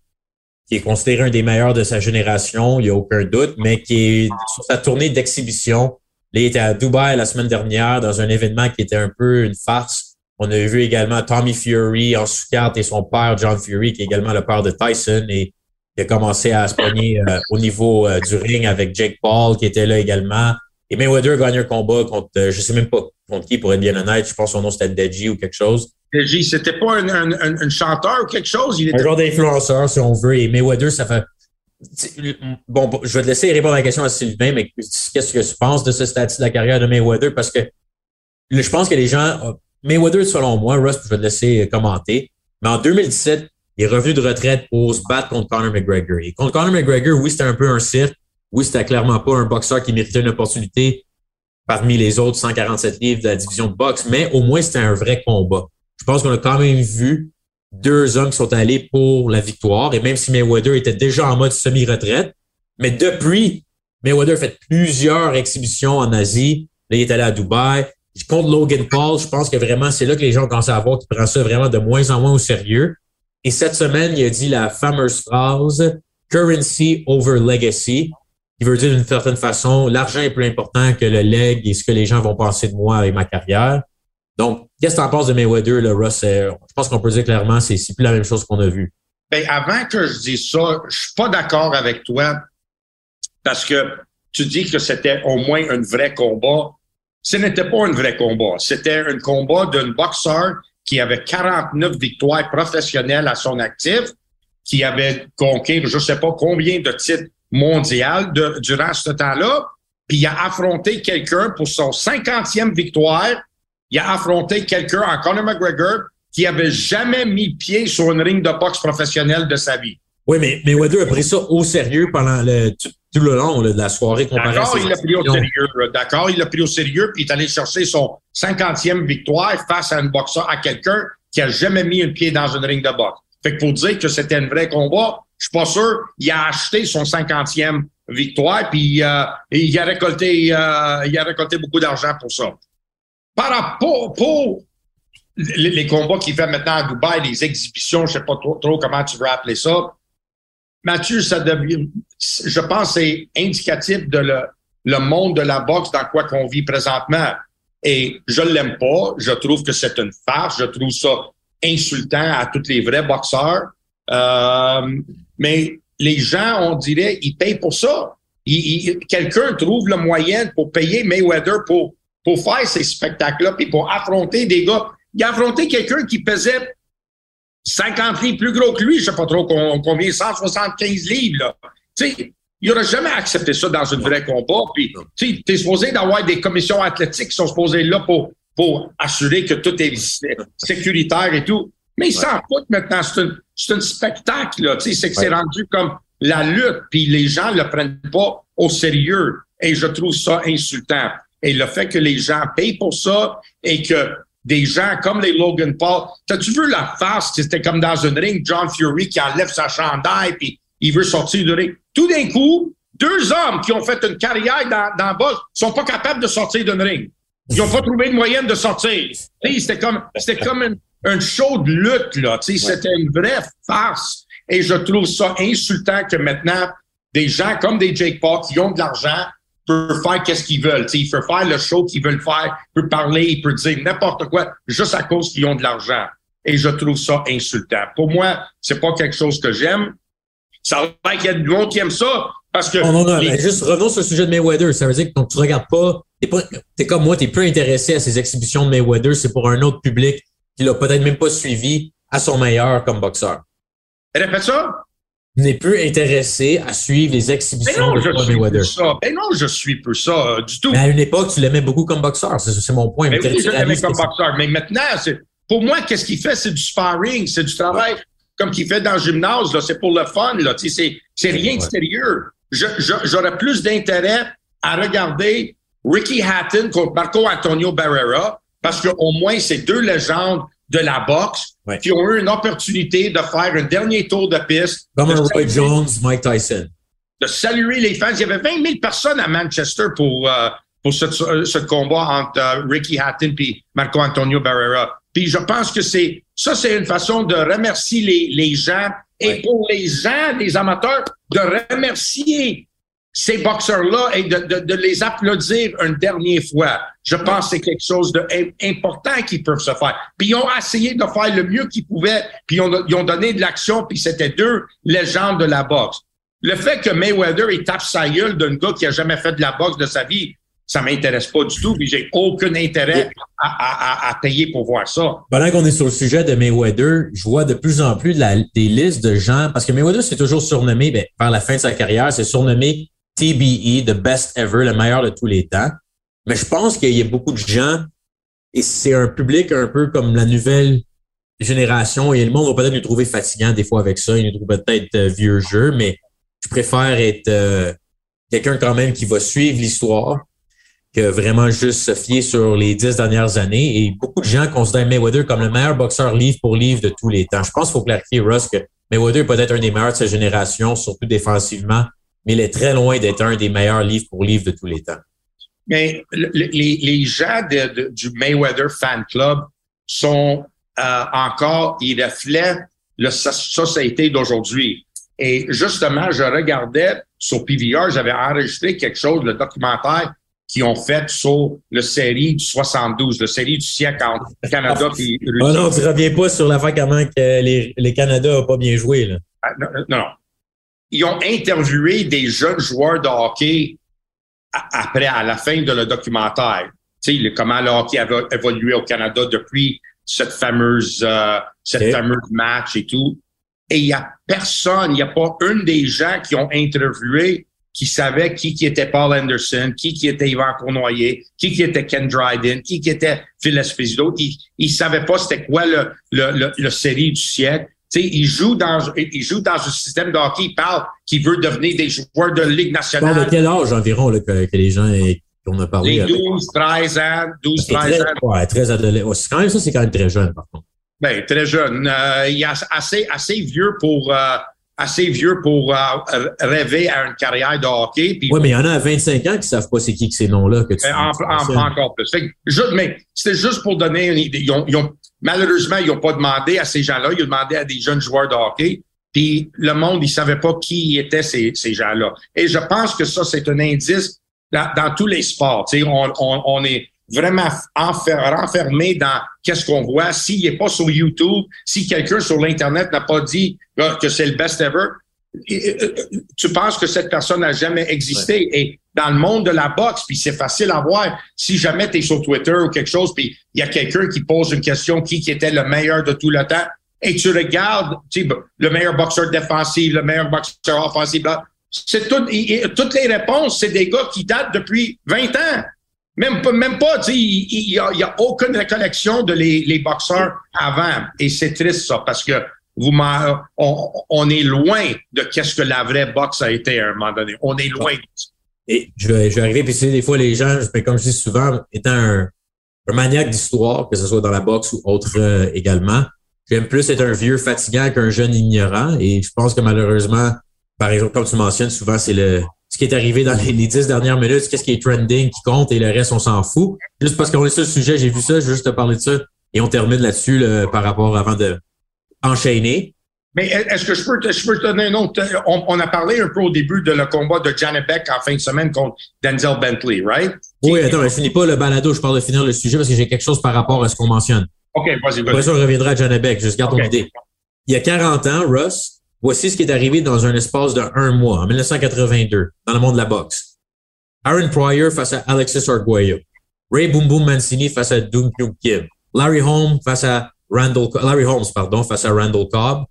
qui est considéré un des meilleurs de sa génération, il n'y a aucun doute, mais qui est sur sa tournée d'exhibition. Il était à Dubaï la semaine dernière dans un événement qui était un peu une farce on a vu également Tommy Fury en sous-carte et son père, John Fury, qui est également le père de Tyson et qui a commencé à se pogner euh, au niveau euh, du ring avec Jake Paul, qui était là également. Et Mayweather a gagné un combat contre, euh, je sais même pas contre qui, pour être bien honnête. Je pense que son nom c'était Deji ou quelque chose. Deji, c'était pas un, un, un, chanteur ou quelque chose? Il était... Un genre d'influenceur, si on veut. Et Mayweather, ça fait... Bon, je vais te laisser répondre à la question à Sylvain, mais qu'est-ce que tu penses de ce statut de la carrière de Mayweather? Parce que je pense que les gens Mayweather, selon moi, Russ, je vais te laisser commenter. Mais en 2017, il est revenu de retraite pour se battre contre Conor McGregor. Et contre Conor McGregor, oui, c'était un peu un cirque. Oui, c'était clairement pas un boxeur qui méritait une opportunité parmi les autres 147 livres de la division de boxe, mais au moins c'était un vrai combat. Je pense qu'on a quand même vu deux hommes qui sont allés pour la victoire. Et même si Mayweather était déjà en mode semi-retraite, mais depuis, Mayweather a fait plusieurs exhibitions en Asie. Là, il est allé à Dubaï contre Logan Paul, je pense que vraiment, c'est là que les gens commencent à voir qu'il prend ça vraiment de moins en moins au sérieux. Et cette semaine, il a dit la fameuse phrase currency over legacy, qui veut dire d'une certaine façon, l'argent est plus important que le leg et ce que les gens vont penser de moi et ma carrière. Donc, qu'est-ce que tu en penses de Mayweather, le Russ? Euh, je pense qu'on peut dire clairement, c'est plus la même chose qu'on a vu. Ben, avant que je dise ça, je suis pas d'accord avec toi parce que tu dis que c'était au moins un vrai combat ce n'était pas un vrai combat. C'était un combat d'un boxeur qui avait 49 victoires professionnelles à son actif, qui avait conquis je ne sais pas combien de titres mondiaux durant ce temps-là, puis il a affronté quelqu'un pour son 50e victoire. Il a affronté quelqu'un en Conor McGregor qui avait jamais mis pied sur une ring de boxe professionnelle de sa vie. Oui, mais Mayweather a pris ça au sérieux pendant le, tout, le long de la soirée D'accord, il l'a pris au sérieux. D'accord, il l'a pris au sérieux, puis il est allé chercher son 50e victoire face à un boxeur, à quelqu'un qui a jamais mis un pied dans une ring de boxe. Fait que pour dire que c'était un vrai combat, je suis pas sûr. Il a acheté son 50e victoire, puis euh, il a récolté, euh, il a récolté beaucoup d'argent pour ça. Par rapport pour les, combats qu'il fait maintenant à Dubaï, les exhibitions, je sais pas trop, comment tu veux appeler ça. Mathieu, ça devient, je pense, c'est indicatif de le, le monde de la boxe dans quoi qu'on vit présentement. Et je l'aime pas. Je trouve que c'est une farce. Je trouve ça insultant à tous les vrais boxeurs. Euh, mais les gens, on dirait, ils payent pour ça. Quelqu'un trouve le moyen pour payer Mayweather pour, pour faire ces spectacles-là, puis pour affronter des gars. Il a affronté quelqu'un qui pesait 50 livres plus gros que lui, je sais pas trop combien, 175 livres. Il n'aurait jamais accepté ça dans une vraie combat. Tu es supposé d'avoir des commissions athlétiques qui sont supposées là pour, pour assurer que tout est sécuritaire et tout. Mais ils s'en foutent maintenant. C'est un, spectacle. Là. Tu sais, c'est que c'est rendu comme la lutte. Puis les gens ne le prennent pas au sérieux. Et je trouve ça insultant. Et le fait que les gens payent pour ça et que des gens comme les Logan Paul, t'as-tu vu la face? C'était comme dans une ring, John Fury qui enlève sa chandail puis il veut sortir du ring. Tout d'un coup, deux hommes qui ont fait une carrière dans, dans le boss sont pas capables de sortir d'une ring. Ils n'ont pas trouvé de moyenne de sortir. C'était comme, c'était comme une, un show de lutte, là. C'était une vraie farce. Et je trouve ça insultant que maintenant, des gens comme des Jake Paul qui ont de l'argent peuvent faire qu'est-ce qu'ils veulent. ils peuvent faire le show qu'ils veulent faire, ils peuvent parler, ils peuvent dire n'importe quoi juste à cause qu'ils ont de l'argent. Et je trouve ça insultant. Pour moi, c'est pas quelque chose que j'aime. Ça va qu'il y a du monde qui aime ça. Parce que. Non, non, non, juste revenons sur le sujet de Mayweather. Ça veut dire que donc, tu regardes pas. T'es, pas, t'es comme moi, t'es peu intéressé à ces exhibitions de Mayweather. C'est pour un autre public qui l'a peut-être même pas suivi à son meilleur comme boxeur. Répète ça? N'est peu intéressé à suivre les exhibitions de Floyd Mayweather. Ça. Ben non, je suis peu ça euh, du tout. Mais à une époque, tu l'aimais beaucoup comme boxeur. C'est, mon point. Mais oui, je l'aimais comme boxeur. Mais maintenant, c'est, pour moi, qu'est-ce qu'il fait? C'est du sparring, c'est du travail comme qu'il fait dans le gymnase, là, c'est pour le fun, là, c'est, c'est rien de sérieux. j'aurais plus d'intérêt à regarder Ricky Hatton contre Marco Antonio Barrera, parce qu'au moins, c'est deux légendes de la boxe qui ont eu une opportunité de faire un dernier tour de piste. Comme Roy Jones, Mike Tyson. De saluer les fans. Il y avait 20 000 personnes à Manchester pour, euh, pour ce, ce, combat entre euh, Ricky Hatton et Marco Antonio Barrera. Puis je pense que c'est ça, c'est une façon de remercier les, les gens et pour les gens, les amateurs, de remercier ces boxeurs-là et de, de, de, les applaudir une dernière fois. Je pense que c'est quelque chose d'important qu'ils peuvent se faire. Puis ils ont essayé de faire le mieux qu'ils pouvaient, puis ils ont, ils ont donné de l'action, puis c'était deux légendes de la boxe. Le fait que Mayweather il tape sa gueule d'un gars qui a jamais fait de la boxe de sa vie, ça m'intéresse pas du tout, puis j'ai aucun intérêt à, à, à, payer pour voir ça. Pendant qu'on est sur le sujet de Mayweather, je vois de plus en plus la, des listes de gens, parce que Mayweather s'est toujours surnommé, ben, vers la fin de sa carrière, c'est surnommé TBE, the best ever, le meilleur de tous les temps. Mais je pense qu'il y a beaucoup de gens, et c'est un public un peu comme la nouvelle génération, et le monde va peut-être nous trouver fatigant des fois avec ça, il nous trouve peut-être euh, vieux jeu, mais je préfère être euh, quelqu'un quand même qui va suivre l'histoire, que vraiment juste se fier sur les dix dernières années. Et beaucoup de gens considèrent Mayweather comme le meilleur boxeur livre pour livre de tous les temps. Je pense qu'il faut clarifier, Russ, que Mayweather est peut-être un des meilleurs de sa génération, surtout défensivement, mais il est très loin d'être un des meilleurs livres pour livre de tous les temps. Mais les, les gens de, du Mayweather Fan Club sont euh, encore, ils reflètent la société d'aujourd'hui. Et justement, je regardais sur PVR, j'avais enregistré quelque chose, le documentaire qui ont fait sur le série du 72, le série du siècle entre Canada et Russie. Oh non, tu reviens pas sur l'affaire comment que les, les Canada n'ont pas bien joué. Là. Ah, non, non, Ils ont interviewé des jeunes joueurs de hockey après, à la fin de le documentaire. Tu sais, comment le hockey avait évolué au Canada depuis cette fameuse, euh, cette fameuse match et tout. Et il y a personne, il n'y a pas une des gens qui ont interviewé qui savait qui, qui était Paul Anderson, qui, qui était Yvan Cournoyer, qui, qui était Ken Dryden, qui, qui était Phil Esposito. Il, il savait pas c'était quoi le, le, le, le, série du siècle. Sais, il joue dans il joue dans un système de hockey. Il parle qu'il veut devenir des joueurs de Ligue nationale. de quel âge environ là, que, que les gens qu'on a parlé? Les 12, 13 ans, 12, 13 ans. Ouais, c'est quand même ça, c'est quand même très jeune, par contre. Ben, très jeune. Euh, il est assez, assez vieux pour euh, assez vieux pour euh, rêver à une carrière de hockey. Oui, mais il y en a à 25 ans qui savent pas c'est qui que ces noms-là que tu ben, en, en, encore plus. Fait que, mais c'était juste pour donner une idée. Ils ont, ils ont, malheureusement, ils n'ont pas demandé à ces gens-là. Ils ont demandé à des jeunes joueurs de hockey. Puis le monde, il savait pas qui étaient ces, ces gens-là. Et je pense que ça, c'est un indice dans, dans tous les sports. On, on, on est vraiment renfermé dans qu'est-ce qu'on voit. S'il n'est pas sur YouTube, si quelqu'un sur l'Internet n'a pas dit que c'est le best ever, tu penses que cette personne n'a jamais existé. Et dans le monde de la boxe, puis c'est facile à voir, si jamais tu es sur Twitter ou quelque chose, puis il y a quelqu'un qui pose une question, qui, qui était le meilleur de tout le temps, et tu regardes tu sais, le meilleur boxeur défensif, le meilleur boxeur offensif, c'est tout, toutes les réponses, c'est des gars qui datent depuis 20 ans. Même pas, même pas, tu sais, il n'y a, aucune récollection de les, les boxeurs avant. Et c'est triste, ça, parce que vous on, on est loin de qu'est-ce que la vraie boxe a été à un moment donné. On est loin. Et je vais, je vais arriver, puis c'est des fois, les gens, comme je dis souvent, étant un, un maniaque d'histoire, que ce soit dans la boxe ou autre euh, également, j'aime plus être un vieux fatigant qu'un jeune ignorant. Et je pense que malheureusement, par exemple, comme tu mentionnes, souvent, c'est le ce qui est arrivé dans les, dix dernières minutes, qu'est-ce qui est trending qui compte et le reste, on s'en fout. Juste parce qu'on est sur le sujet, j'ai vu ça, je veux juste te parler de ça et on termine là-dessus par rapport avant de enchaîner. Mais est-ce que je peux, te, je peux te donner un autre? On, a parlé un peu au début de le combat de Janet Beck en fin de semaine contre Denzel Bentley, right? Oui, attends, je finis pas le balado, je parle de finir le sujet parce que j'ai quelque chose par rapport à ce qu'on mentionne. OK, vas-y, vas-y. Après ça, on reviendra à Janet Beck, juste garde ton idée. Il y a 40 ans, Russ, Voici ce qui est arrivé dans un espace de un mois, en 1982, dans le monde de la boxe. Aaron Pryor face à Alexis Arguello. Ray Boom Boom Mancini face à Doom Kim. Larry Holmes face à Randall, Larry Holmes, pardon, face à Randall Cobb.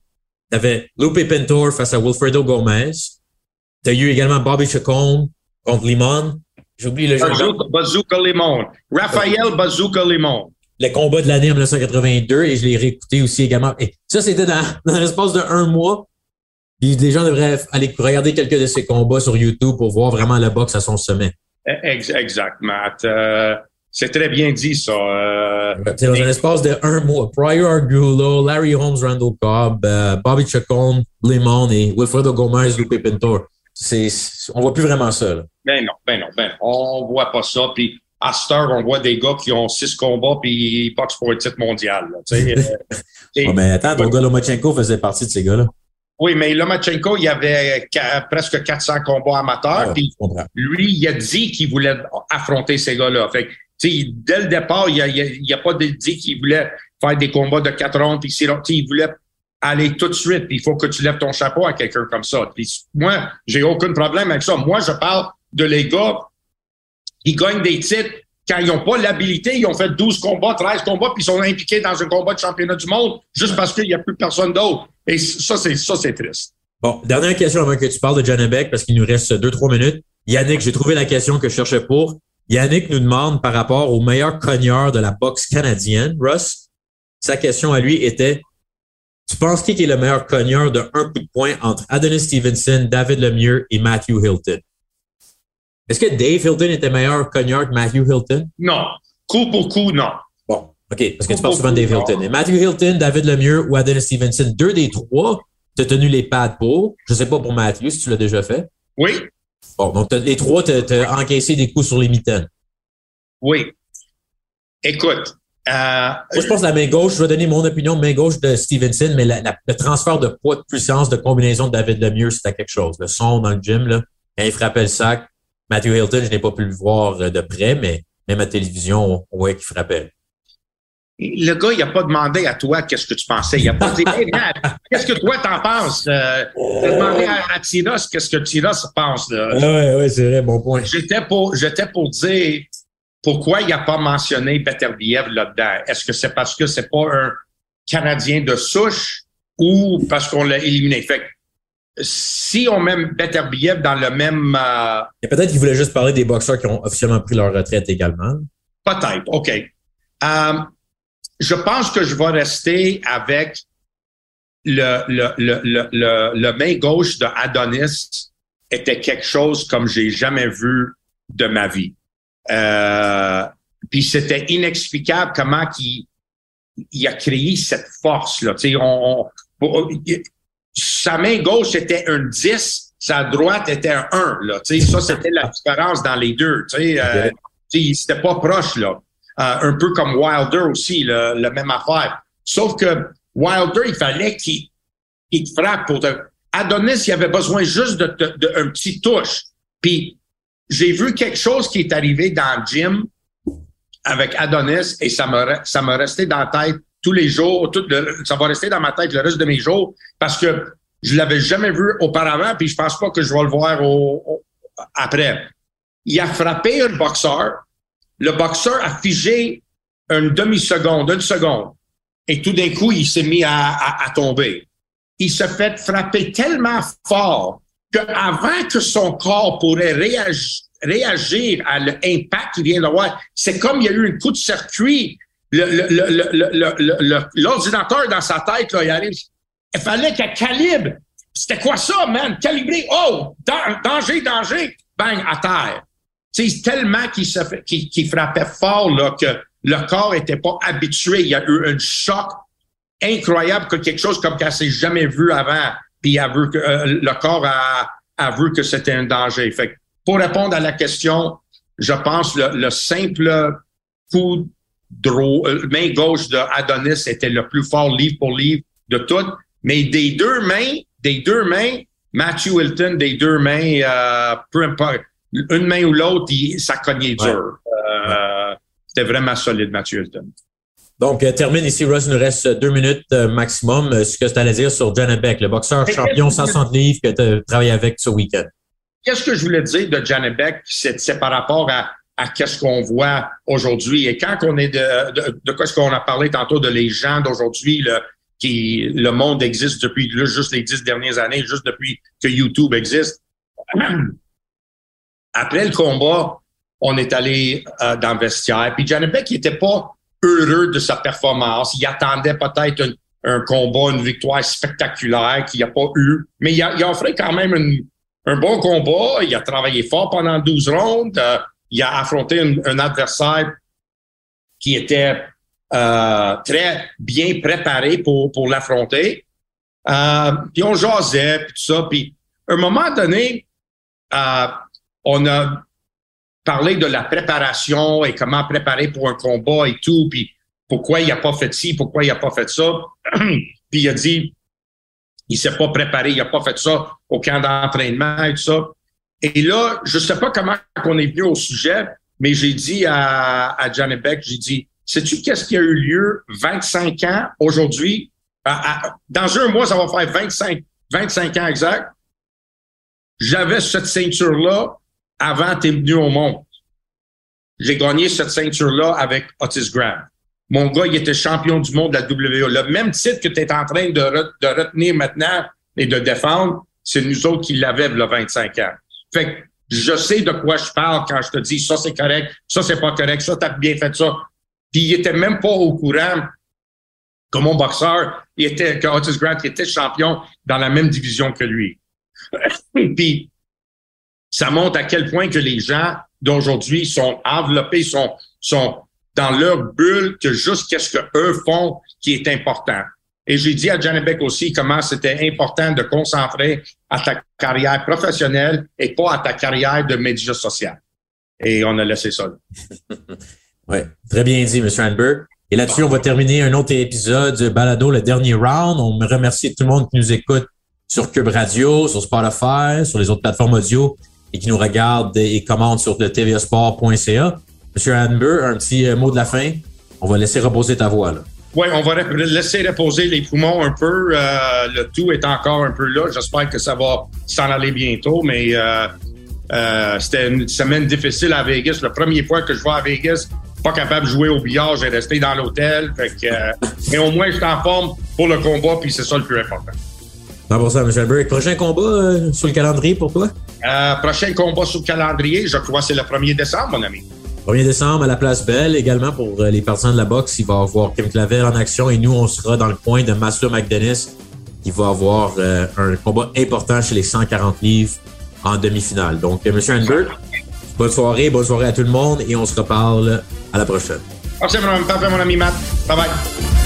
T'avais Lupe Pintor face à Wilfredo Gomez. T'as eu également Bobby Chacon contre Limon. J'oublie le Bazooka, Bazooka Limon. Raphaël Bazooka Limon le combat de l'année en 1982 et je l'ai réécouté aussi également. Et ça, c'était dans, <laughs> dans l'espace de un mois. Puis les gens devraient aller regarder quelques de ces combats sur YouTube pour voir vraiment la boxe à son sommet. Exactement. Euh, c'est très bien dit, ça. Euh, c'est dans un espace de un mois. Pryor Argulo, Larry Holmes, Randall Cobb, euh, Bobby Chacon, Lemon et Wilfredo Gomez, Lupe Pintor. C'est, on voit plus vraiment ça. Là. Ben non, ben non, ben non. On voit pas ça. Puis à cette heure, on voit des gars qui ont six combats puis ils boxent pour un titre mondial. Là, oh, <laughs> mais attends, ton gars Lomachenko faisait partie de ces gars-là. Oui, mais Lomachenko, il y avait presque 400 combats amateurs. Ah, lui, il a dit qu'il voulait affronter ces gars-là. Fait dès le départ, il n'a a, pas dit qu'il voulait faire des combats de quatre rondes. Puis il voulait aller tout de suite. Il faut que tu lèves ton chapeau à quelqu'un comme ça. Puis moi, j'ai aucun problème avec ça. Moi, je parle de les gars qui gagnent des titres quand ils n'ont pas l'habilité, ils ont fait 12 combats, 13 combats, puis ils sont impliqués dans un combat de championnat du monde juste parce qu'il n'y a plus personne d'autre. Et ça, c'est ça, c'est triste. Bon, dernière question avant que tu parles de John Beck, parce qu'il nous reste 2-3 minutes. Yannick, j'ai trouvé la question que je cherchais pour. Yannick nous demande par rapport au meilleur cogneur de la boxe canadienne, Russ. Sa question à lui était Tu penses qui est le meilleur cogneur de un coup de poing entre Adonis Stevenson, David Lemieux et Matthew Hilton? Est-ce que Dave Hilton était meilleur cogneur que Matthew Hilton? Non. Coup pour coup, non. Bon, OK, parce que tu parles souvent de Dave Hilton. Et Matthew Hilton, David Lemieux ou Adonis Stevenson, deux des trois, tu as tenu les pads pour. Je sais pas pour Matthew si tu l'as déjà fait. Oui. Bon, donc les trois, tu as, encaissé des coups sur les mitaines. Oui. Écoute. Euh, Moi, je pense que la main gauche, je vais donner mon opinion, main gauche de Stevenson, mais le transfert de poids, de puissance, de combinaison de David Lemieux, c'était quelque chose. Le son dans le gym, là, quand il frappait le sac, Matthew Hilton, je n'ai pas pu le voir de près, mais même à télévision, on voyait qu'il frappait. Le gars, il n'a pas demandé à toi qu'est-ce que tu pensais. Il n'a pas dit <laughs> qu'est-ce que toi t'en penses. Euh, il a demandé à, à Tiras qu'est-ce que Tiras pense. Oui, oui, c'est vrai, bon point. J'étais pour, j'étais pour dire pourquoi il n'a pas mentionné Beterbiev là-dedans. Est-ce que c'est parce que c'est pas un Canadien de souche ou parce qu'on l'a éliminé? Fait si on met Beterbiev dans le même. Euh, Et peut-être qu'il voulait juste parler des boxeurs qui ont officiellement pris leur retraite également. Peut-être, OK. Euh, je pense que je vais rester avec le, le, le, le, le main gauche de Adonis était quelque chose comme j'ai jamais vu de ma vie. Euh, puis c'était inexplicable comment il, il a créé cette force là. on, sa main gauche était un 10, sa droite était un 1. Là, ça, c'était la différence dans les deux. Euh, C'était pas proche. là. Euh, un peu comme Wilder aussi, le, la même affaire. Sauf que Wilder, il fallait qu'il qu frappe pour te... Adonis, il avait besoin juste de, de, un petit touche. Puis j'ai vu quelque chose qui est arrivé dans le gym avec Adonis et ça m'a ça m'a resté dans la tête tous les jours, tout ça va rester dans ma tête le reste de mes jours parce que je l'avais jamais vu auparavant, puis je pense pas que je vais le voir au, après. Il a frappé un boxeur. Le boxeur a figé une demi-seconde, une seconde. Et tout d'un coup, il s'est mis à, tomber. Il se fait frapper tellement fort qu'avant que son corps pourrait réagir, à l'impact qu'il vient d'avoir, c'est comme il y a eu un coup de circuit l'ordinateur dans sa tête, il arrive. Il fallait qu'elle calibre. C'était quoi ça, man? Calibrer. Oh, danger, danger. Bang, à terre. C'est tellement qu'il se frappait fort, là, que le corps était pas habitué. Il y a eu un choc incroyable que quelque chose comme qu'elle s'est jamais vu avant. Puis a vu que, euh, le corps a, a vu que c'était un danger. Fait pour répondre à la question, je pense le, le simple coup euh, main gauche de Adonis était le plus fort livre pour livre de toutes. Mais des deux mains, des deux mains, Matthew Wilton, des deux mains, euh, peu importe, une main ou l'autre, ça cognait dur. Euh, c'était vraiment solide, Matthew Wilton. Donc, termine ici, Russ. Il nous reste deux minutes maximum. Ce que tu allais dire sur Janet Beck, le boxeur champion 160 livres que tu as travaillé avec ce week-end. Qu'est-ce que je voulais dire de Janet Beck? C'est par rapport à à qu'est-ce qu'on voit aujourd'hui. Et quand on est de, de, de quoi ce qu'on a parlé tantôt de les gens d'aujourd'hui, le, qui le monde existe depuis juste les dix dernières années, juste depuis que YouTube existe. <clears throat> Après le combat, on est allé euh, dans le vestiaire. Puis Janet Beck n'était pas heureux de sa performance. Il attendait peut-être un, combat, une victoire spectaculaire qu'il n'a pas eu. Mais il a, il quand même un bon combat. Il a travaillé fort pendant 12 rondes. Euh, il a affronté un, adversaire qui était euh, très bien préparé pour, pour l'affronter. Euh, puis on jasait, puis tout ça. Puis à un moment donné, euh, on a parlé de la préparation et comment préparer pour un combat et tout, puis pourquoi il a pas fait ci, pourquoi il a pas fait ça. <clears throat> puis il a dit, il s'est pas préparé, il a pas fait ça au camp d'entraînement et tout ça. Et là, je sais pas comment on est venu au sujet, mais j'ai dit à, à Janet Beck, j'ai dit, sais-tu qu'est-ce qui a eu lieu 25 ans aujourd'hui? dans un mois, ça va faire 25, 25 ans exact. J'avais cette ceinture-là avant tu es venu au monde. J'ai gagné cette ceinture-là avec Otis Graham. Mon gars, il était champion du monde de la WWE. Le même titre que tu es en train de, de, retenir maintenant et de défendre, c'est nous autres qui l'avaient le 25 ans. Fait que je sais de quoi je parle quand je te dis ça c'est correct, ça c'est pas correct, ça t'as bien fait ça. Puis il était même pas au courant que mon boxeur, il était, que Otis Grant était champion dans la même division que lui. <laughs> Puis ça montre à quel point que les gens d'aujourd'hui sont enveloppés, sont, sont dans leur bulle que juste qu'est-ce que eux font qui est important. Et j'ai dit à Janet Beck aussi comment c'était important de concentrer à ta carrière professionnelle et pas à ta carrière de média social. Et on a laissé ça. <laughs> oui, très bien dit, M. Hanber. Et là-dessus, on va terminer un autre épisode de Balado, le dernier round. On me remercie tout le monde qui nous écoute sur Cube Radio, sur Spotify, sur les autres plateformes audio et qui nous regarde et commente sur le tvsport.ca. Monsieur Hanber, un petit euh, mot de la fin. On va laisser reposer ta voix. Oui, on va laisser reposer les poumons un peu. Euh, le tout est encore un peu là. J'espère que ça va s'en aller bientôt, mais euh, c'était une semaine difficile à Vegas. La première fois que je vais à Vegas, pas capable de jouer au billard, j'ai resté dans l'hôtel. mais au moins, je suis en forme pour le combat, puis c'est ça le plus important. 100%, M. Albert. Prochain combat euh, sur le calendrier pour toi? Euh, prochain combat sur le calendrier, je crois que c'est le 1er décembre, mon ami. 1er décembre à la Place Belle, également pour euh, les partisans de la boxe, il va avoir Kim Clavel en action et nous, on sera dans le coin de Master McDennis qui va avoir euh, un combat important chez les 140 livres en demi-finale. Donc, M. Albert, bonne soirée, bonne soirée à tout le monde et on se reparle à la prochaine. Merci, mon ami Matt. Bye bye.